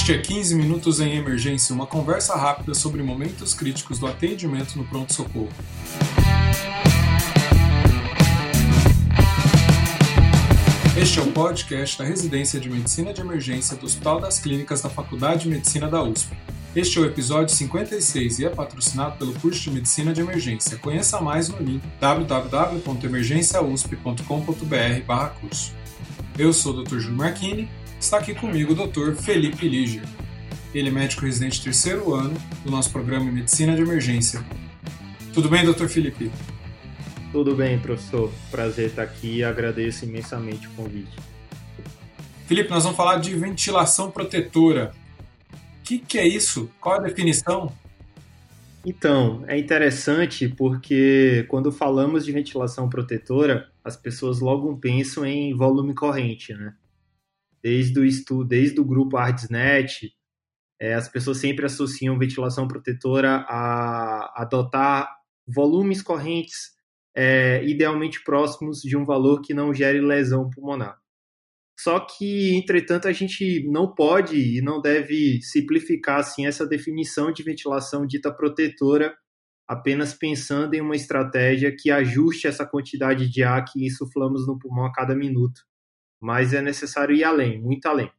Este é 15 Minutos em Emergência, uma conversa rápida sobre momentos críticos do atendimento no pronto-socorro. Este é o podcast da Residência de Medicina de Emergência do Hospital das Clínicas da Faculdade de Medicina da USP. Este é o episódio 56 e é patrocinado pelo curso de Medicina de Emergência. Conheça mais no link www.emergenciausp.com.br/curso. Eu sou o Dr. Júlio Marchini está aqui comigo o Dr. Felipe Liger. Ele é médico residente terceiro ano do nosso programa em Medicina de Emergência. Tudo bem, Dr. Felipe? Tudo bem, professor. Prazer estar aqui e agradeço imensamente o convite. Felipe, nós vamos falar de ventilação protetora. O que, que é isso? Qual a definição? Então, é interessante porque quando falamos de ventilação protetora, as pessoas logo pensam em volume corrente, né? Desde o estudo, desde o grupo ArdsNet, é, as pessoas sempre associam ventilação protetora a adotar volumes correntes é, idealmente próximos de um valor que não gere lesão pulmonar. Só que, entretanto, a gente não pode e não deve simplificar assim essa definição de ventilação dita protetora apenas pensando em uma estratégia que ajuste essa quantidade de ar que insuflamos no pulmão a cada minuto mas é necessário ir além, muito além.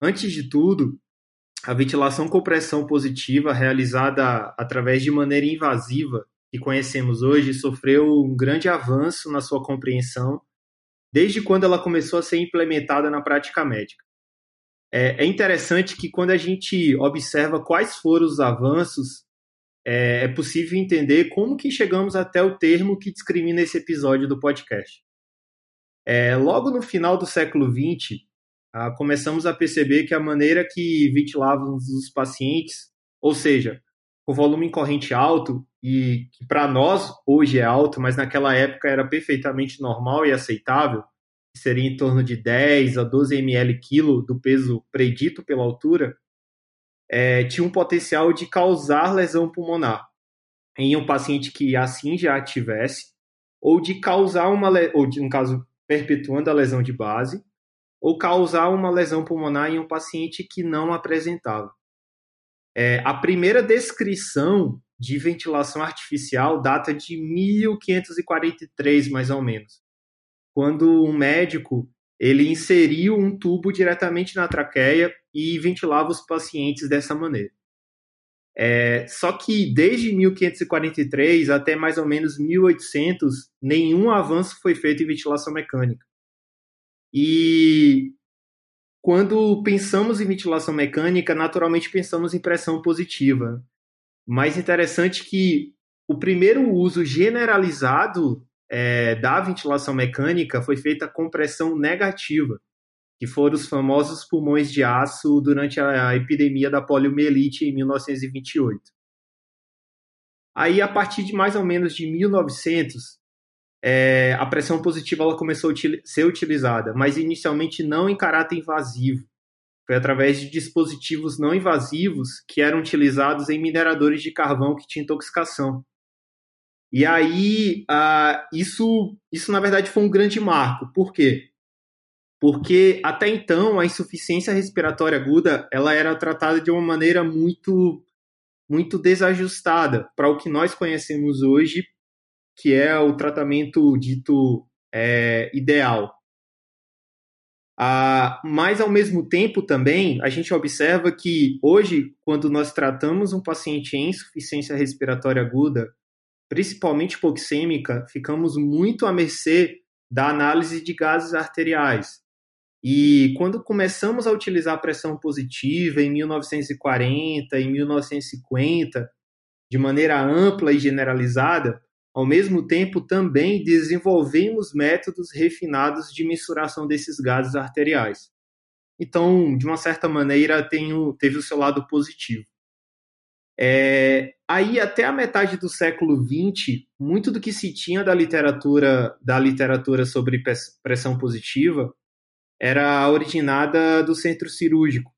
Antes de tudo, a ventilação com pressão positiva realizada através de maneira invasiva, que conhecemos hoje, sofreu um grande avanço na sua compreensão desde quando ela começou a ser implementada na prática médica. É, é interessante que quando a gente observa quais foram os avanços, é, é possível entender como que chegamos até o termo que discrimina esse episódio do podcast. É, logo no final do século XX, ah, começamos a perceber que a maneira que ventilávamos os pacientes, ou seja, com volume em corrente alto, e que para nós hoje é alto, mas naquela época era perfeitamente normal e aceitável, seria em torno de 10 a 12 ml quilo do peso predito pela altura, é, tinha um potencial de causar lesão pulmonar em um paciente que assim já tivesse, ou de causar uma, ou de, no caso, perpetuando a lesão de base, ou causar uma lesão pulmonar em um paciente que não apresentava. É, a primeira descrição de ventilação artificial data de 1543, mais ou menos, quando um médico ele inseriu um tubo diretamente na traqueia e ventilava os pacientes dessa maneira. É, só que desde 1543 até mais ou menos 1800, nenhum avanço foi feito em ventilação mecânica. E quando pensamos em ventilação mecânica, naturalmente pensamos em pressão positiva. Mais interessante que o primeiro uso generalizado é, da ventilação mecânica foi feita com pressão negativa que foram os famosos pulmões de aço durante a epidemia da poliomielite em 1928. Aí, a partir de mais ou menos de 1900, é, a pressão positiva ela começou a ser utilizada, mas inicialmente não em caráter invasivo. Foi através de dispositivos não invasivos que eram utilizados em mineradores de carvão que tinham intoxicação. E aí, isso, isso na verdade foi um grande marco. Por quê? Porque até então a insuficiência respiratória aguda ela era tratada de uma maneira muito muito desajustada para o que nós conhecemos hoje, que é o tratamento dito é, ideal. Ah, mas, ao mesmo tempo, também, a gente observa que hoje, quando nós tratamos um paciente em insuficiência respiratória aguda, principalmente hipoxêmica, ficamos muito à mercê da análise de gases arteriais. E quando começamos a utilizar a pressão positiva em 1940, em 1950, de maneira ampla e generalizada, ao mesmo tempo também desenvolvemos métodos refinados de mensuração desses gases arteriais. Então, de uma certa maneira, teve o seu lado positivo. É, aí, até a metade do século XX, muito do que se tinha da literatura, da literatura sobre pressão positiva era originada do centro cirúrgico. O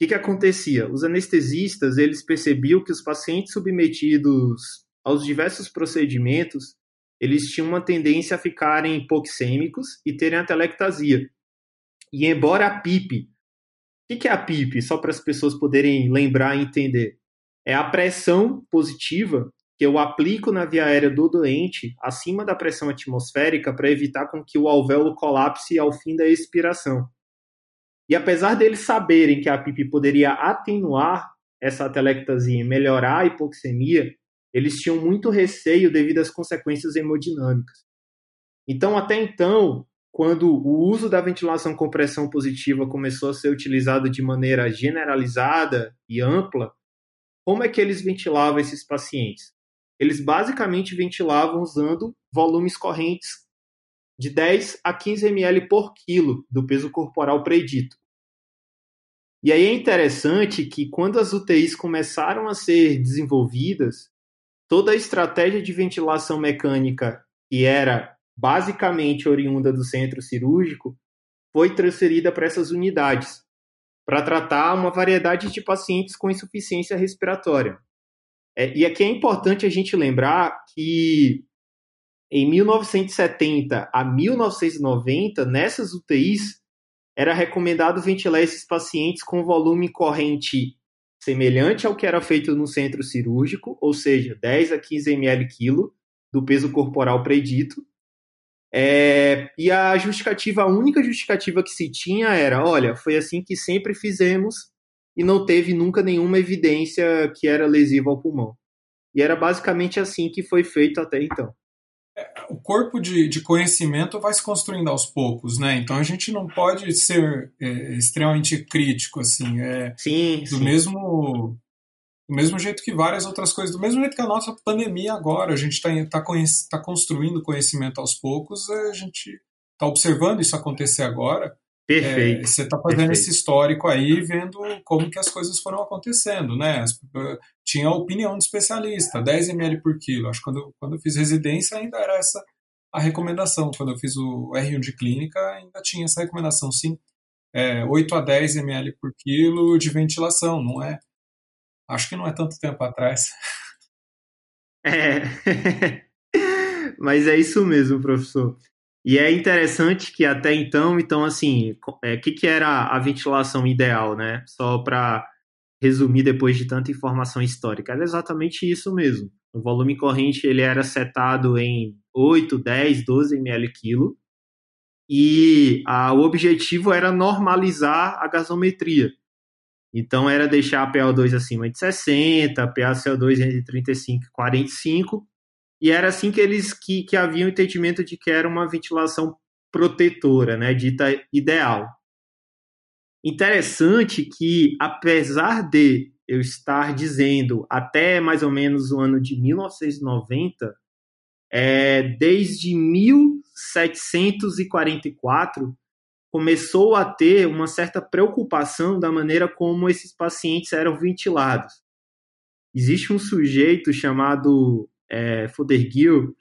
que, que acontecia? Os anestesistas eles percebiam que os pacientes submetidos aos diversos procedimentos eles tinham uma tendência a ficarem hipoxêmicos e terem atelectasia. E embora a PIP O que é a PIP? Só para as pessoas poderem lembrar e entender. É a pressão positiva que eu aplico na via aérea do doente acima da pressão atmosférica para evitar com que o alvéolo colapse ao fim da expiração. E apesar deles saberem que a PIP poderia atenuar essa atelectasia e melhorar a hipoxemia, eles tinham muito receio devido às consequências hemodinâmicas. Então, até então, quando o uso da ventilação com pressão positiva começou a ser utilizado de maneira generalizada e ampla, como é que eles ventilavam esses pacientes? Eles basicamente ventilavam usando volumes correntes de 10 a 15 ml por quilo do peso corporal predito. E aí é interessante que quando as UTIs começaram a ser desenvolvidas, toda a estratégia de ventilação mecânica que era basicamente oriunda do centro cirúrgico foi transferida para essas unidades, para tratar uma variedade de pacientes com insuficiência respiratória. É, e aqui é importante a gente lembrar que em 1970 a 1990, nessas UTIs, era recomendado ventilar esses pacientes com volume corrente semelhante ao que era feito no centro cirúrgico, ou seja, 10 a 15 ml quilo do peso corporal predito. É, e a justificativa, a única justificativa que se tinha era, olha, foi assim que sempre fizemos e não teve nunca nenhuma evidência que era lesiva ao pulmão. E era basicamente assim que foi feito até então o corpo de, de, conhecimento vai se construindo aos poucos, né? Então a gente não pode ser é, extremamente crítico, assim. É, sim, do sim. mesmo do mesmo jeito que várias outras coisas, do mesmo jeito que a nossa pandemia agora, a gente está tá, tá construindo conhecimento aos poucos, a gente está observando isso acontecer agora. Perfeito. É, você está fazendo Perfeito. esse histórico aí, vendo como que as coisas foram acontecendo, né? Tinha a opinião de especialista, 10 ml por quilo. Acho que quando, quando eu fiz residência ainda era essa a recomendação. Quando eu fiz o R1 de clínica ainda tinha essa recomendação, sim. É, 8 a 10 ml por quilo de ventilação, não é? Acho que não é tanto tempo atrás. É. Mas é isso mesmo, professor. E é interessante que até então, então assim, o é, que, que era a ventilação ideal, né? Só para resumir depois de tanta informação histórica, era exatamente isso mesmo. O volume corrente ele era setado em 8, 10, 12 ml quilo e a, o objetivo era normalizar a gasometria. Então era deixar a PO2 acima de 60, a PaCO2 entre 35 e 45 e era assim que eles que, que haviam entendimento de que era uma ventilação protetora, né, dita ideal. Interessante que, apesar de eu estar dizendo até mais ou menos o ano de 1990, é, desde 1744 começou a ter uma certa preocupação da maneira como esses pacientes eram ventilados. Existe um sujeito chamado é, Fothergill,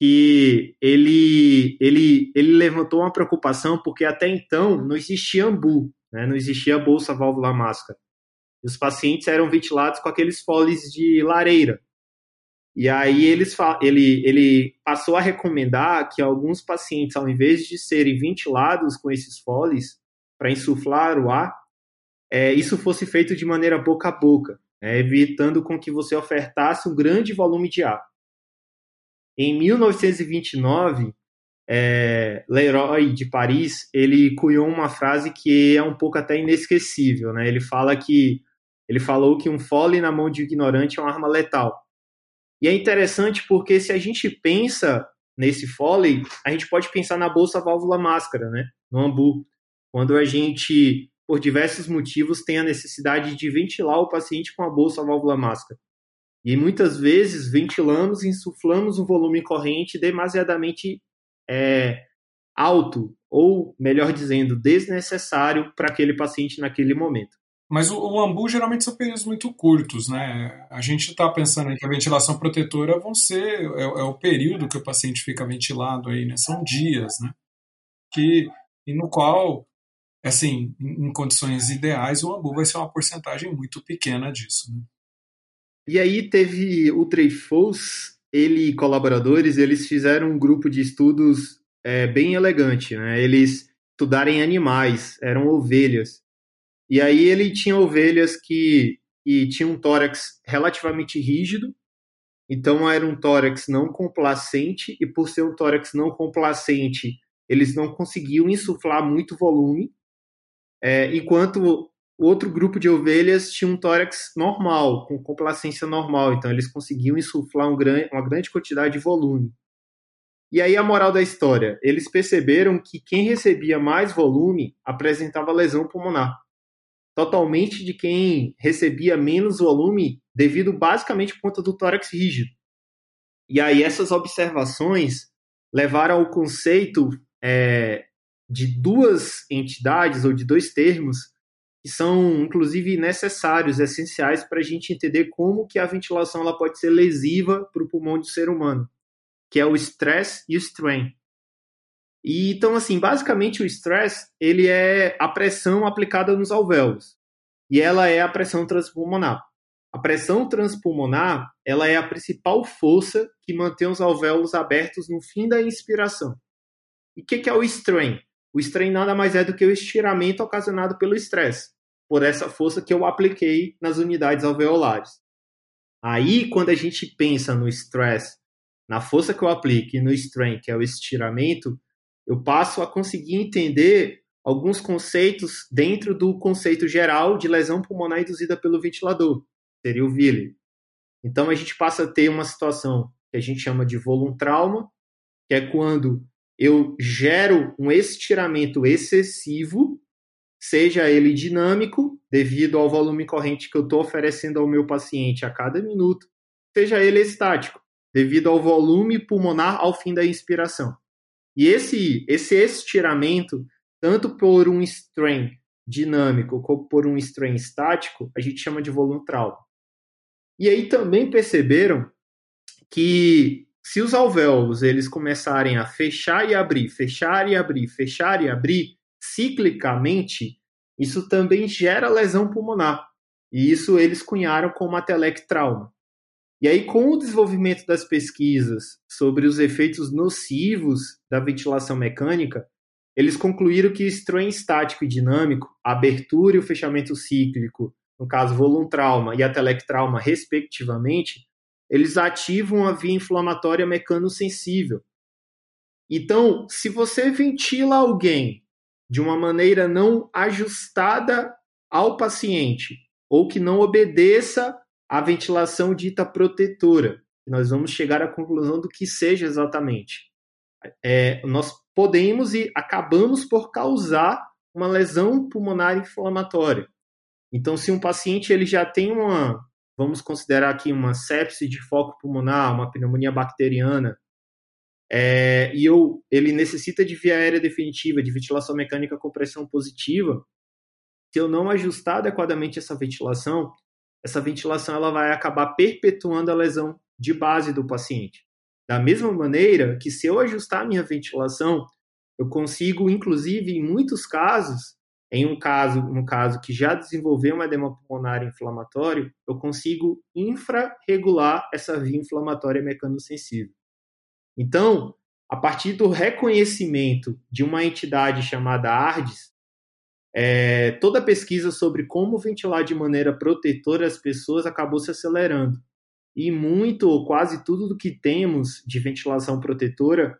que ele, ele, ele levantou uma preocupação porque até então não existia AMBU, né? não existia bolsa válvula máscara. E os pacientes eram ventilados com aqueles foles de lareira. E aí eles, ele, ele passou a recomendar que alguns pacientes, ao invés de serem ventilados com esses foles para insuflar o ar, é, isso fosse feito de maneira boca a boca, né? evitando com que você ofertasse um grande volume de ar. Em 1929, é, Leroy de Paris ele cunhou uma frase que é um pouco até inesquecível, né? Ele fala que ele falou que um fole na mão de ignorante é uma arma letal. E é interessante porque se a gente pensa nesse fole, a gente pode pensar na bolsa válvula máscara, né? No ambu, quando a gente por diversos motivos tem a necessidade de ventilar o paciente com a bolsa válvula máscara. E muitas vezes ventilamos e insuflamos um volume corrente demasiadamente é, alto, ou melhor dizendo, desnecessário para aquele paciente naquele momento. Mas o, o ambu geralmente são períodos muito curtos, né? A gente está pensando que a ventilação protetora vão ser é, é, o período que o paciente fica ventilado aí, né? São dias, né? Que e no qual, assim, em condições ideais, o ambu vai ser uma porcentagem muito pequena disso. Né? E aí teve o Dreyfus, ele e colaboradores, eles fizeram um grupo de estudos é, bem elegante, né? Eles estudaram animais, eram ovelhas. E aí ele tinha ovelhas que, que tinham um tórax relativamente rígido, então era um tórax não complacente, e por ser um tórax não complacente, eles não conseguiam insuflar muito volume, é, enquanto outro grupo de ovelhas tinha um tórax normal, com complacência normal, então eles conseguiam insuflar um gran uma grande quantidade de volume. E aí a moral da história, eles perceberam que quem recebia mais volume apresentava lesão pulmonar totalmente de quem recebia menos volume devido basicamente por conta do tórax rígido. E aí essas observações levaram ao conceito é, de duas entidades ou de dois termos que são inclusive necessários, essenciais para a gente entender como que a ventilação ela pode ser lesiva para o pulmão do ser humano, que é o stress e o strain. E, então, assim, basicamente o stress, ele é a pressão aplicada nos alvéolos. E ela é a pressão transpulmonar. A pressão transpulmonar, ela é a principal força que mantém os alvéolos abertos no fim da inspiração. E o que, que é o strain? O strain nada mais é do que o estiramento ocasionado pelo estresse, por essa força que eu apliquei nas unidades alveolares. Aí, quando a gente pensa no stress, na força que eu aplico e no strain, que é o estiramento, eu passo a conseguir entender alguns conceitos dentro do conceito geral de lesão pulmonar induzida pelo ventilador, seria o VILE. Então a gente passa a ter uma situação que a gente chama de volume trauma, que é quando eu gero um estiramento excessivo, seja ele dinâmico, devido ao volume corrente que eu estou oferecendo ao meu paciente a cada minuto, seja ele estático, devido ao volume pulmonar ao fim da inspiração. E esse, esse estiramento, tanto por um strain dinâmico como por um strain estático, a gente chama de volume trauma. E aí também perceberam que se os alvéolos eles começarem a fechar e abrir, fechar e abrir, fechar e abrir ciclicamente, isso também gera lesão pulmonar. E isso eles cunharam como atelec trauma. E aí, com o desenvolvimento das pesquisas sobre os efeitos nocivos da ventilação mecânica, eles concluíram que o strain estático e dinâmico, a abertura e o fechamento cíclico, no caso volume trauma e atelectrauma, respectivamente, eles ativam a via inflamatória mecanosensível. Então, se você ventila alguém de uma maneira não ajustada ao paciente, ou que não obedeça a ventilação dita protetora. Nós vamos chegar à conclusão do que seja exatamente. É, nós podemos e acabamos por causar uma lesão pulmonar inflamatória. Então, se um paciente ele já tem uma, vamos considerar aqui uma sepse de foco pulmonar, uma pneumonia bacteriana, é, e eu, ele necessita de via aérea definitiva, de ventilação mecânica com pressão positiva, se eu não ajustar adequadamente essa ventilação, essa ventilação ela vai acabar perpetuando a lesão de base do paciente. Da mesma maneira que se eu ajustar a minha ventilação, eu consigo, inclusive, em muitos casos, em um caso, no caso que já desenvolveu um edema pulmonar inflamatório, eu consigo infrarregular essa via inflamatória mecanosensível. Então, a partir do reconhecimento de uma entidade chamada ARDES, é, toda a pesquisa sobre como ventilar de maneira protetora as pessoas acabou se acelerando. E muito, ou quase tudo do que temos de ventilação protetora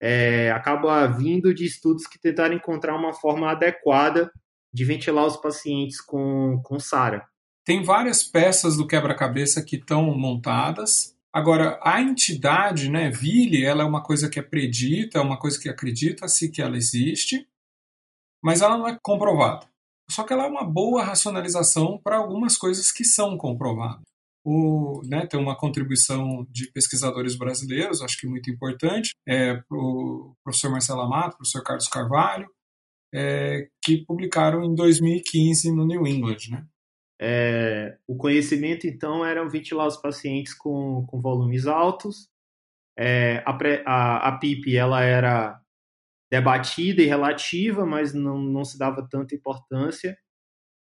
é, acaba vindo de estudos que tentaram encontrar uma forma adequada de ventilar os pacientes com, com SARA. Tem várias peças do quebra-cabeça que estão montadas. Agora, a entidade, né, VILE, ela é uma coisa que é predita, é uma coisa que acredita-se que ela existe mas ela não é comprovada. Só que ela é uma boa racionalização para algumas coisas que são comprovadas. O, né, tem uma contribuição de pesquisadores brasileiros, acho que muito importante, é, o professor Marcelo Amato, professor Carlos Carvalho, é, que publicaram em 2015 no New England. Né? É, o conhecimento, então, era ventilar os pacientes com, com volumes altos. É, a, a, a PIP ela era debatida e relativa, mas não, não se dava tanta importância.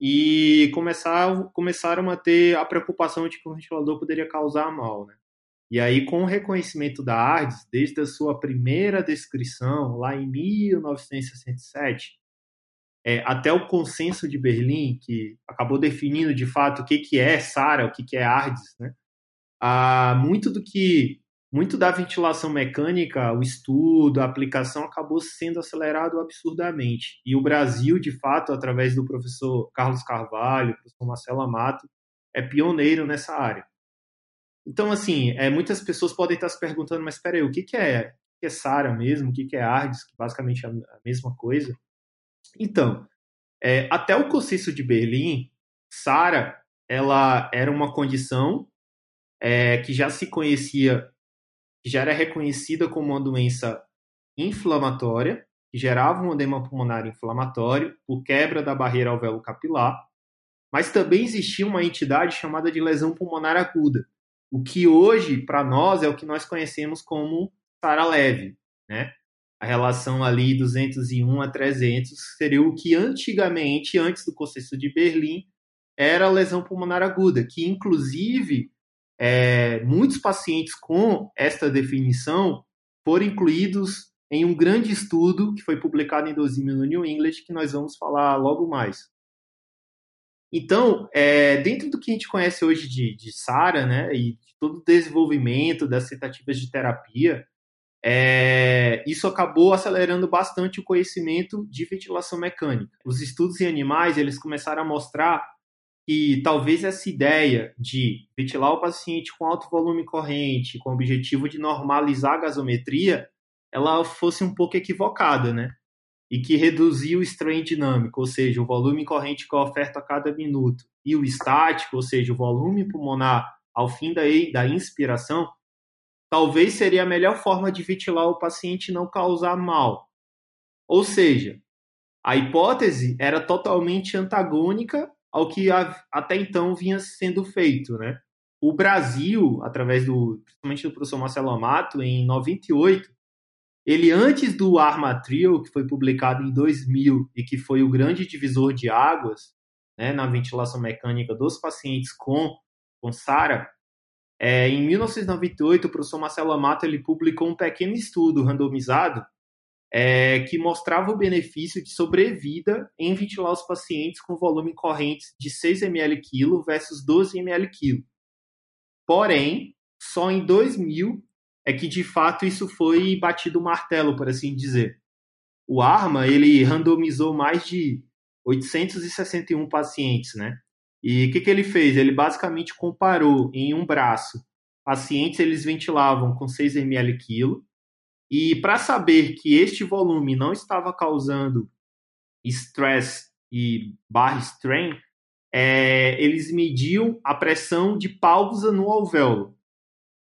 E começar, começaram a ter a preocupação de que o ventilador poderia causar mal. Né? E aí, com o reconhecimento da ARDS, desde a sua primeira descrição, lá em 1967, é, até o consenso de Berlim, que acabou definindo de fato o que, que é SARA, o que, que é ARDS, né? Ah, muito do que muito da ventilação mecânica, o estudo, a aplicação acabou sendo acelerado absurdamente. E o Brasil, de fato, através do professor Carlos Carvalho, professor Marcelo Amato, é pioneiro nessa área. Então, assim, é, muitas pessoas podem estar se perguntando, mas espera aí, o que, que é, é SARA mesmo? O que, que é ARDS? Que basicamente é a mesma coisa. Então, é, até o consenso de Berlim, SARA ela era uma condição é, que já se conhecia, que já era reconhecida como uma doença inflamatória, que gerava um edema pulmonar inflamatório por quebra da barreira alvéolo capilar, mas também existia uma entidade chamada de lesão pulmonar aguda, o que hoje, para nós, é o que nós conhecemos como SARA leve, né? a relação ali 201 a 300 seria o que antigamente, antes do consenso de Berlim, era lesão pulmonar aguda, que inclusive é, muitos pacientes com esta definição foram incluídos em um grande estudo que foi publicado em 2000 no New England, que nós vamos falar logo mais. Então, é, dentro do que a gente conhece hoje de, de SARA, né, e de todo o desenvolvimento das tentativas de terapia, é, isso acabou acelerando bastante o conhecimento de ventilação mecânica. Os estudos em animais eles começaram a mostrar que talvez essa ideia de ventilar o paciente com alto volume corrente, com o objetivo de normalizar a gasometria, ela fosse um pouco equivocada, né? E que reduzir o strain dinâmico, ou seja, o volume corrente que eu oferto a cada minuto, e o estático, ou seja, o volume pulmonar ao fim da, da inspiração, talvez seria a melhor forma de ventilar o paciente e não causar mal. Ou seja, a hipótese era totalmente antagônica ao que até então vinha sendo feito, né? O Brasil, através do, principalmente do professor Marcelo Amato, em 98, ele antes do Armatril, que foi publicado em 2000 e que foi o grande divisor de águas, né, na ventilação mecânica dos pacientes com com SARA, é, em 1998, o professor Marcelo Amato ele publicou um pequeno estudo randomizado é, que mostrava o benefício de sobrevida em ventilar os pacientes com volume correntes de 6 ml quilo versus 12 ml quilo. Porém, só em 2000 é que de fato isso foi batido o martelo, por assim dizer. O ARMA ele randomizou mais de 861 pacientes, né? E o que, que ele fez? Ele basicamente comparou em um braço pacientes eles ventilavam com 6 ml quilo e para saber que este volume não estava causando stress e barra strain, é, eles mediam a pressão de pausa no alvéolo.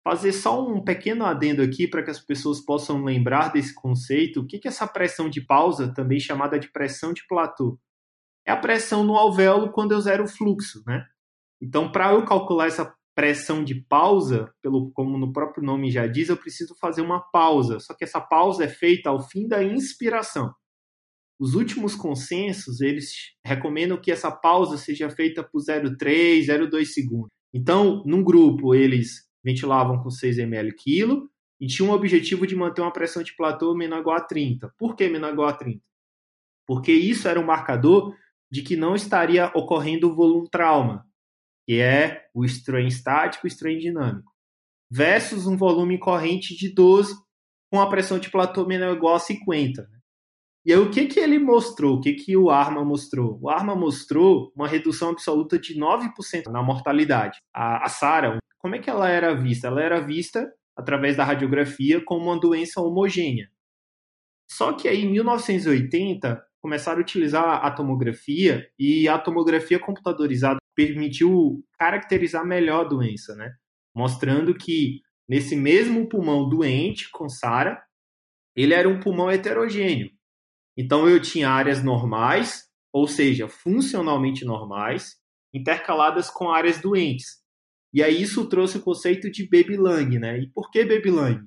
Fazer só um pequeno adendo aqui para que as pessoas possam lembrar desse conceito. O que, é essa pressão de pausa, também chamada de pressão de platô? é a pressão no alvéolo quando eu zero o fluxo, né? Então, para eu calcular essa pressão de pausa, pelo como no próprio nome já diz, eu preciso fazer uma pausa. Só que essa pausa é feita ao fim da inspiração. Os últimos consensos, eles recomendam que essa pausa seja feita por 0,3, 0,2 segundos. Então, num grupo, eles ventilavam com 6 ml quilo e tinham o objetivo de manter uma pressão de platô menor igual a 30. Por que menor igual a 30? Porque isso era um marcador de que não estaria ocorrendo o volume trauma, que é o strain estático e o strain dinâmico, versus um volume corrente de 12 com a pressão de platô menor ou igual a 50. Né? E aí o que, que ele mostrou? O que, que o ARMA mostrou? O ARMA mostrou uma redução absoluta de 9% na mortalidade. A, a SARA, como é que ela era vista? Ela era vista através da radiografia como uma doença homogênea. Só que aí em 1980 começaram a utilizar a tomografia e a tomografia computadorizada permitiu caracterizar melhor a doença, né? Mostrando que nesse mesmo pulmão doente com SARA, ele era um pulmão heterogêneo. Então eu tinha áreas normais, ou seja, funcionalmente normais, intercaladas com áreas doentes. E aí isso trouxe o conceito de baby lung, né? E por que baby lung?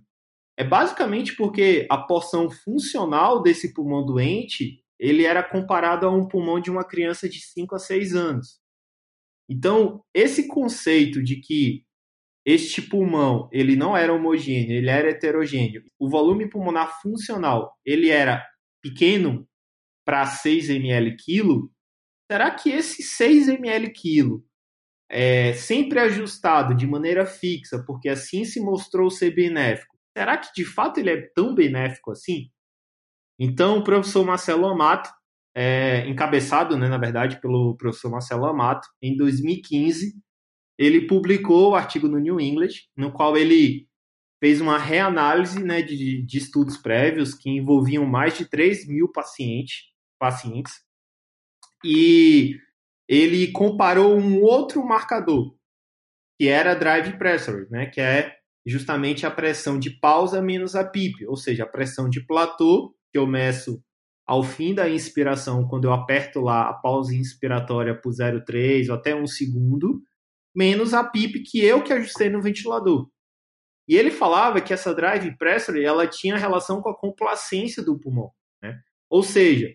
É basicamente porque a porção funcional desse pulmão doente ele era comparado a um pulmão de uma criança de 5 a 6 anos. Então, esse conceito de que este pulmão ele não era homogêneo, ele era heterogêneo, o volume pulmonar funcional ele era pequeno, para 6 ml quilo, será que esse 6 ml quilo é sempre ajustado de maneira fixa, porque assim se mostrou ser benéfico, será que de fato ele é tão benéfico assim? Então, o professor Marcelo Amato, é, encabeçado, né, na verdade, pelo professor Marcelo Amato, em 2015, ele publicou o artigo no New England, no qual ele fez uma reanálise né, de, de estudos prévios que envolviam mais de 3 mil pacientes, pacientes e ele comparou um outro marcador, que era drive pressure, né, que é justamente a pressão de pausa menos a PIP, ou seja, a pressão de platô, que eu meço ao fim da inspiração, quando eu aperto lá a pausa inspiratória por 0,3 ou até um segundo, menos a PIP que eu que ajustei no ventilador. E ele falava que essa drive pressure ela tinha relação com a complacência do pulmão. Né? Ou seja,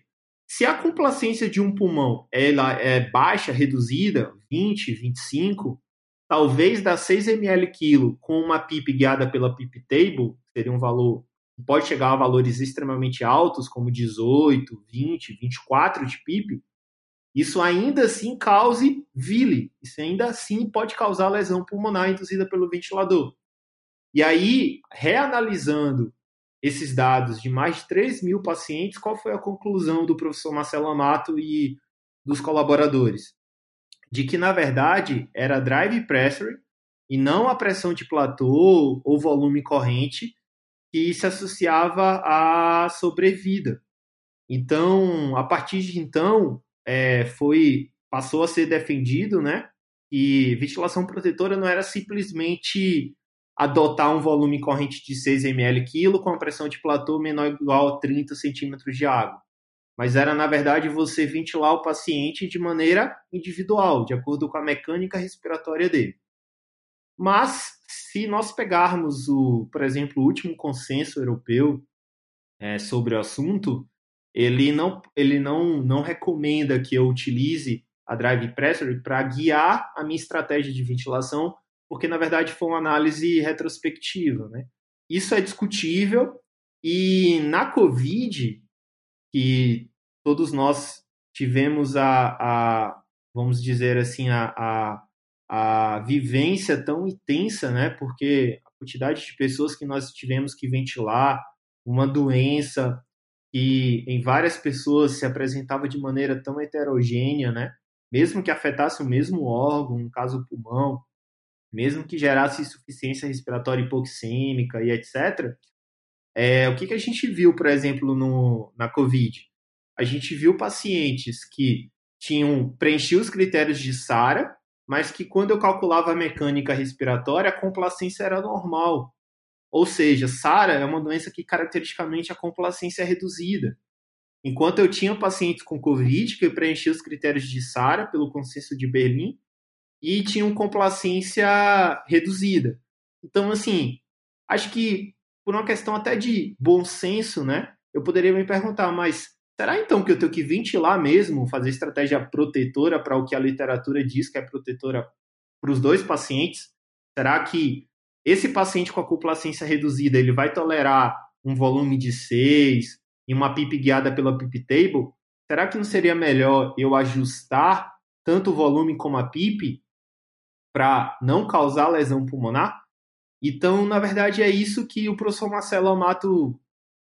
se a complacência de um pulmão ela é baixa, reduzida, 20, 25, talvez dar 6 ml quilo com uma PIP guiada pela PIP table, seria um valor, pode chegar a valores extremamente altos, como 18, 20, 24 de PIP, isso ainda assim cause vile, isso ainda assim pode causar lesão pulmonar induzida pelo ventilador. E aí, reanalisando esses dados de mais de 3 mil pacientes, qual foi a conclusão do professor Marcelo Amato e dos colaboradores? De que, na verdade, era drive pressure e não a pressão de platô ou volume corrente que se associava à sobrevida. Então, a partir de então, é, foi passou a ser defendido, né? E ventilação protetora não era simplesmente adotar um volume corrente de 6 ml quilo com a pressão de platô menor ou igual a 30 centímetros de água. Mas era, na verdade, você ventilar o paciente de maneira individual, de acordo com a mecânica respiratória dele. Mas, se nós pegarmos, o, por exemplo, o último consenso europeu é, sobre o assunto, ele não, ele não, não recomenda que eu utilize a drive pressure para guiar a minha estratégia de ventilação, porque na verdade foi uma análise retrospectiva, né? Isso é discutível e na COVID, que todos nós tivemos a, a vamos dizer assim, a, a, a vivência tão intensa, né? Porque a quantidade de pessoas que nós tivemos que ventilar, uma doença que em várias pessoas se apresentava de maneira tão heterogênea, né? Mesmo que afetasse o mesmo órgão, no caso o pulmão, mesmo que gerasse insuficiência respiratória hipoxêmica e etc. É, o que, que a gente viu, por exemplo, no, na COVID? A gente viu pacientes que tinham preenchido os critérios de SARA, mas que quando eu calculava a mecânica respiratória, a complacência era normal. Ou seja, SARA é uma doença que caracteristicamente a complacência é reduzida. Enquanto eu tinha pacientes com COVID que preenchiam os critérios de SARA pelo consenso de Berlim e tinham complacência reduzida. Então, assim, acho que por uma questão até de bom senso, né? Eu poderia me perguntar, mas será então que eu tenho que ventilar mesmo, fazer estratégia protetora para o que a literatura diz que é protetora para os dois pacientes? Será que esse paciente com a complacência reduzida, ele vai tolerar um volume de 6 e uma PIP guiada pela PIP table? Será que não seria melhor eu ajustar tanto o volume como a PIP para não causar lesão pulmonar? Então, na verdade, é isso que o professor Marcelo Amato,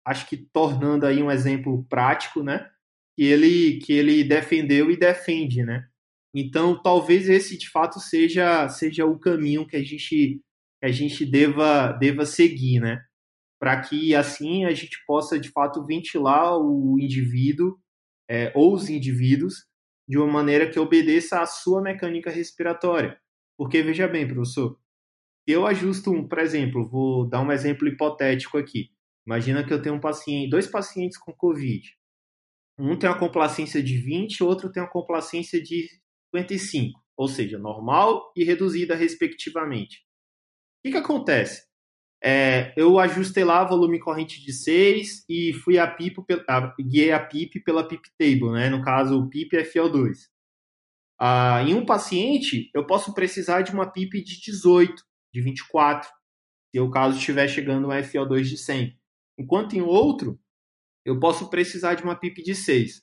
acho que tornando aí um exemplo prático, né? Que ele, que ele defendeu e defende, né? Então, talvez esse de fato seja, seja o caminho que a gente que a gente deva, deva seguir, né? Para que assim a gente possa de fato ventilar o indivíduo é, ou os indivíduos de uma maneira que obedeça à sua mecânica respiratória. Porque veja bem, professor, eu ajusto um, por exemplo, vou dar um exemplo hipotético aqui. Imagina que eu tenho um paciente, dois pacientes com COVID. Um tem uma complacência de 20, outro tem uma complacência de 55, ou seja, normal e reduzida respectivamente. O que, que acontece? É, eu ajustei lá volume corrente de 6 e fui a PIP, a, guiei a PIP pela PIP table, né? no caso o PIP FO2. Ah, em um paciente, eu posso precisar de uma PIP de 18, de 24, se o caso estiver chegando um FO2 de 100. Enquanto em outro, eu posso precisar de uma PIP de 6.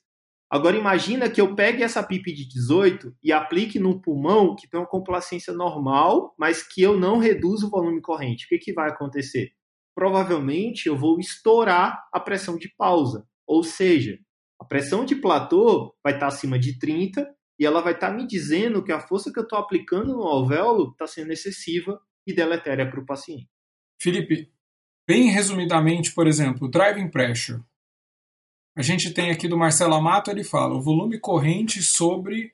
Agora imagina que eu pegue essa PIP de 18 e aplique no pulmão que tem uma complacência normal, mas que eu não reduzo o volume corrente. O que, que vai acontecer? Provavelmente eu vou estourar a pressão de pausa. Ou seja, a pressão de platô vai estar acima de 30 e ela vai estar me dizendo que a força que eu estou aplicando no alvéolo está sendo excessiva e deletéria para o paciente. Felipe, bem resumidamente, por exemplo, driving pressure. A gente tem aqui do Marcelo Amato, ele fala o volume corrente sobre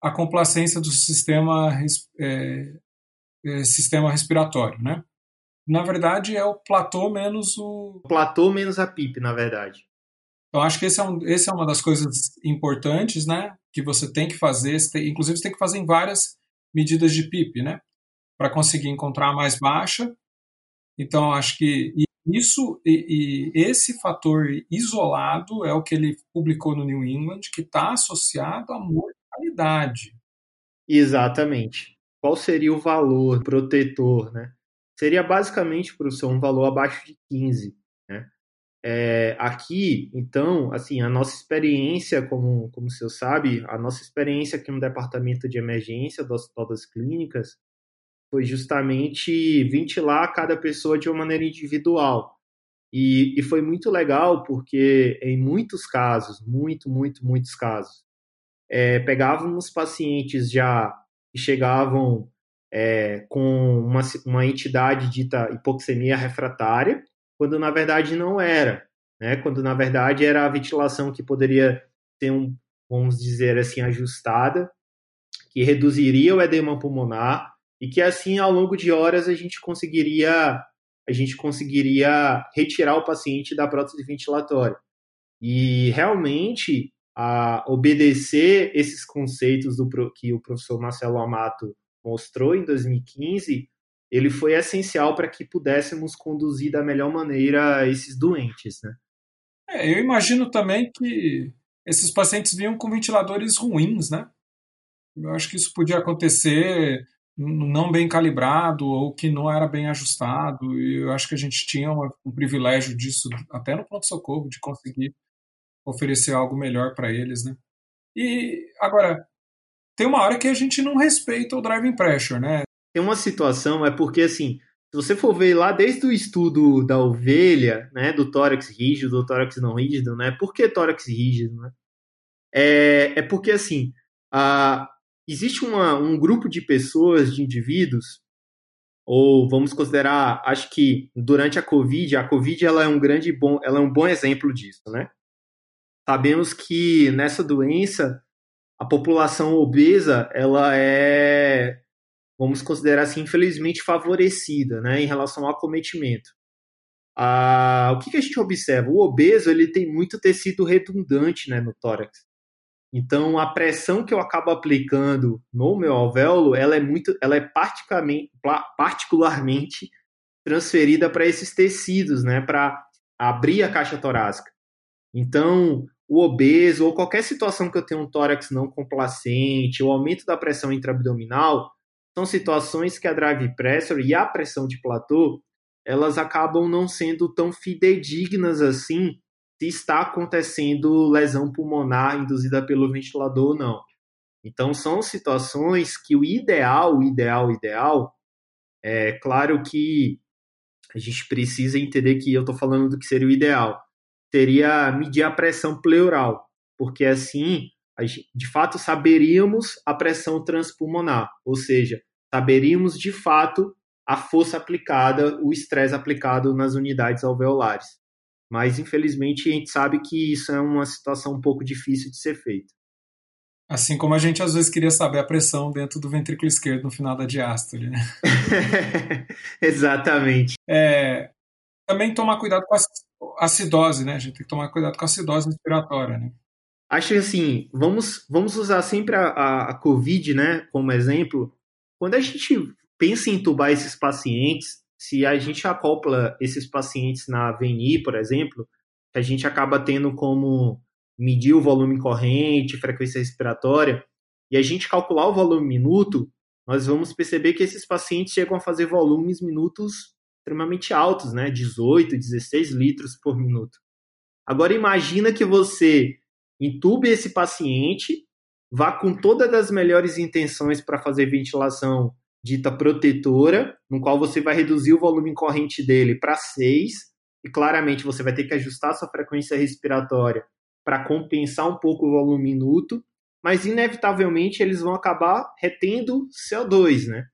a complacência do sistema, é, é, sistema respiratório, né? Na verdade, é o platô menos o... o platô menos a PIP, na verdade. Então, acho que esse é, um, esse é uma das coisas importantes, né? Que você tem que fazer, você tem, inclusive você tem que fazer em várias medidas de PIP, né? Para conseguir encontrar a mais baixa. Então, acho que isso e, e, esse fator isolado é o que ele publicou no New England, que está associado à mortalidade. Exatamente. Qual seria o valor protetor, né? Seria basicamente, professor, um valor abaixo de 15, né? É, aqui, então, assim, a nossa experiência, como, como o senhor sabe, a nossa experiência aqui no departamento de emergência do Hospital das Clínicas foi justamente ventilar cada pessoa de uma maneira individual. E, e foi muito legal porque, em muitos casos, muito, muito, muitos casos, é, pegávamos pacientes já que chegavam é, com uma, uma entidade dita hipoxemia refratária, quando na verdade não era, né? quando na verdade era a ventilação que poderia ser um, vamos dizer assim, ajustada, que reduziria o edema pulmonar e que assim ao longo de horas a gente conseguiria a gente conseguiria retirar o paciente da prótese ventilatória. E realmente a obedecer esses conceitos do que o professor Marcelo Amato mostrou em 2015, ele foi essencial para que pudéssemos conduzir da melhor maneira esses doentes, né? É, eu imagino também que esses pacientes vinham com ventiladores ruins, né? Eu acho que isso podia acontecer não bem calibrado ou que não era bem ajustado. E eu acho que a gente tinha uma, um privilégio disso até no pronto-socorro, de conseguir oferecer algo melhor para eles, né? E agora, tem uma hora que a gente não respeita o driving pressure, né? Tem uma situação, é porque assim, se você for ver lá desde o estudo da ovelha, né, do tórax rígido, do tórax não rígido, né? Por que tórax rígido, né? É, é porque assim, a, existe uma, um grupo de pessoas, de indivíduos, ou vamos considerar, acho que durante a Covid, a Covid ela é um grande bom, ela é um bom exemplo disso, né? Sabemos que nessa doença a população obesa ela é, vamos considerar assim, infelizmente favorecida, né, em relação ao acometimento. Ah, o que, que a gente observa? O obeso ele tem muito tecido redundante, né, no tórax. Então, a pressão que eu acabo aplicando no meu alvéolo, ela é muito, ela é particularmente transferida para esses tecidos, né, para abrir a caixa torácica. Então, o obeso ou qualquer situação que eu tenha um tórax não complacente, o aumento da pressão intraabdominal, são situações que a drive pressure e a pressão de platô, elas acabam não sendo tão fidedignas assim se está acontecendo lesão pulmonar induzida pelo ventilador ou não. Então, são situações que o ideal, o ideal, o ideal, é claro que a gente precisa entender que eu estou falando do que seria o ideal, seria medir a pressão pleural, porque assim, de fato, saberíamos a pressão transpulmonar, ou seja, saberíamos de fato a força aplicada, o estresse aplicado nas unidades alveolares. Mas, infelizmente, a gente sabe que isso é uma situação um pouco difícil de ser feita. Assim como a gente às vezes queria saber a pressão dentro do ventrículo esquerdo no final da diástole, né? Exatamente. É, também tomar cuidado com a acidose, né? A gente tem que tomar cuidado com a acidose respiratória, né? Acho que assim, vamos, vamos usar sempre a, a, a Covid, né, como exemplo. Quando a gente pensa em entubar esses pacientes, se a gente acopla esses pacientes na VNI, por exemplo, a gente acaba tendo como medir o volume corrente, frequência respiratória, e a gente calcular o volume minuto, nós vamos perceber que esses pacientes chegam a fazer volumes minutos extremamente altos, né? 18, 16 litros por minuto. Agora imagina que você Entube esse paciente, vá com todas as melhores intenções para fazer ventilação dita protetora, no qual você vai reduzir o volume corrente dele para 6, e claramente você vai ter que ajustar sua frequência respiratória para compensar um pouco o volume minuto, mas inevitavelmente eles vão acabar retendo CO2, né?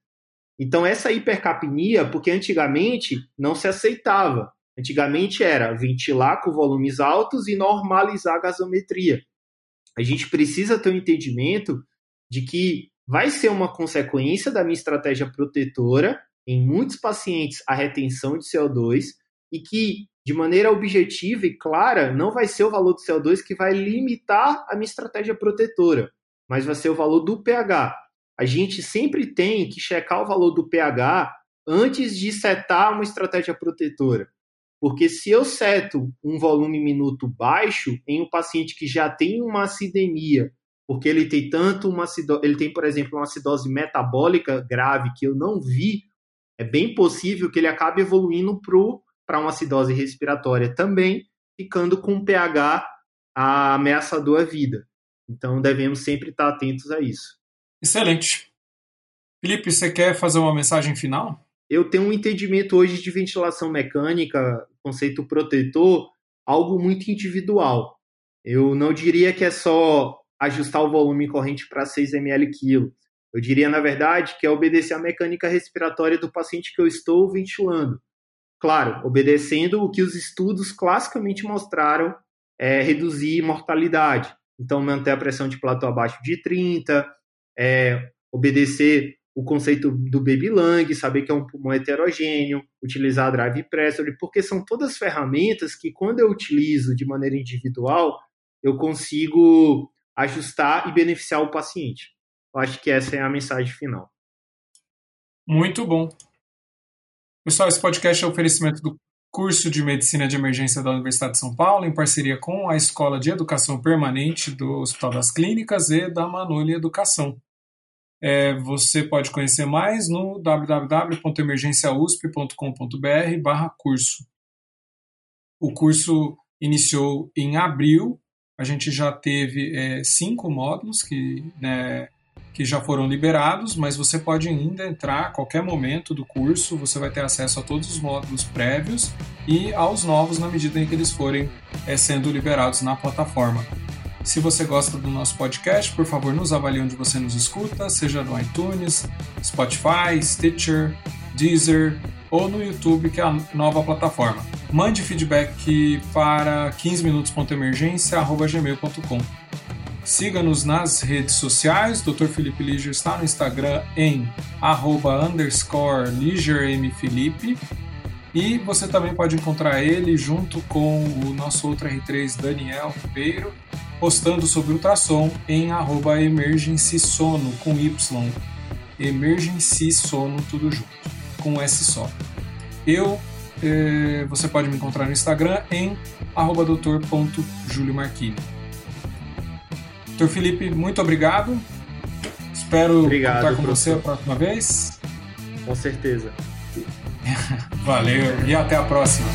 Então essa hipercapnia, porque antigamente não se aceitava. Antigamente era ventilar com volumes altos e normalizar a gasometria. A gente precisa ter um entendimento de que vai ser uma consequência da minha estratégia protetora em muitos pacientes a retenção de CO2 e que de maneira objetiva e clara não vai ser o valor do CO2 que vai limitar a minha estratégia protetora, mas vai ser o valor do pH. A gente sempre tem que checar o valor do pH antes de setar uma estratégia protetora. Porque se eu seto um volume minuto baixo em um paciente que já tem uma acidemia, porque ele tem tanto uma ele tem, por exemplo, uma acidose metabólica grave que eu não vi, é bem possível que ele acabe evoluindo para uma acidose respiratória também, ficando com um pH ameaçador à vida. Então devemos sempre estar atentos a isso. Excelente. Felipe, você quer fazer uma mensagem final? Eu tenho um entendimento hoje de ventilação mecânica, conceito protetor, algo muito individual. Eu não diria que é só ajustar o volume corrente para 6 ml quilo. Eu diria, na verdade, que é obedecer à mecânica respiratória do paciente que eu estou ventilando. Claro, obedecendo o que os estudos classicamente mostraram é reduzir mortalidade. Então, manter a pressão de platô abaixo de 30, é, obedecer o conceito do baby lung, saber que é um pulmão heterogêneo, utilizar drive pressure, porque são todas ferramentas que quando eu utilizo de maneira individual, eu consigo ajustar e beneficiar o paciente. Eu acho que essa é a mensagem final. Muito bom. Pessoal, esse podcast é um oferecimento do curso de Medicina de Emergência da Universidade de São Paulo, em parceria com a Escola de Educação Permanente do Hospital das Clínicas e da Manoli Educação. É, você pode conhecer mais no www.emergenciausp.com.br barra curso. O curso iniciou em abril, a gente já teve é, cinco módulos que né, que já foram liberados, mas você pode ainda entrar a qualquer momento do curso, você vai ter acesso a todos os módulos prévios e aos novos na medida em que eles forem é, sendo liberados na plataforma. Se você gosta do nosso podcast, por favor, nos avalie onde você nos escuta, seja no iTunes, Spotify, Stitcher, Deezer ou no YouTube, que é a nova plataforma. Mande feedback para 15minutos.emergência.gmail.com. Siga-nos nas redes sociais. Dr. Felipe Liger está no Instagram em arroba underscore. E você também pode encontrar ele junto com o nosso outro R3 Daniel Ribeiro, postando sobre ultrassom em arroba emergency sono com Y. Emergency sono tudo junto, com S só. Eu, você pode me encontrar no Instagram em doutor.juliomarquini. Doutor Felipe, muito obrigado. Espero obrigado, contar com professor. você a próxima vez. Com certeza. Valeu e até a próxima.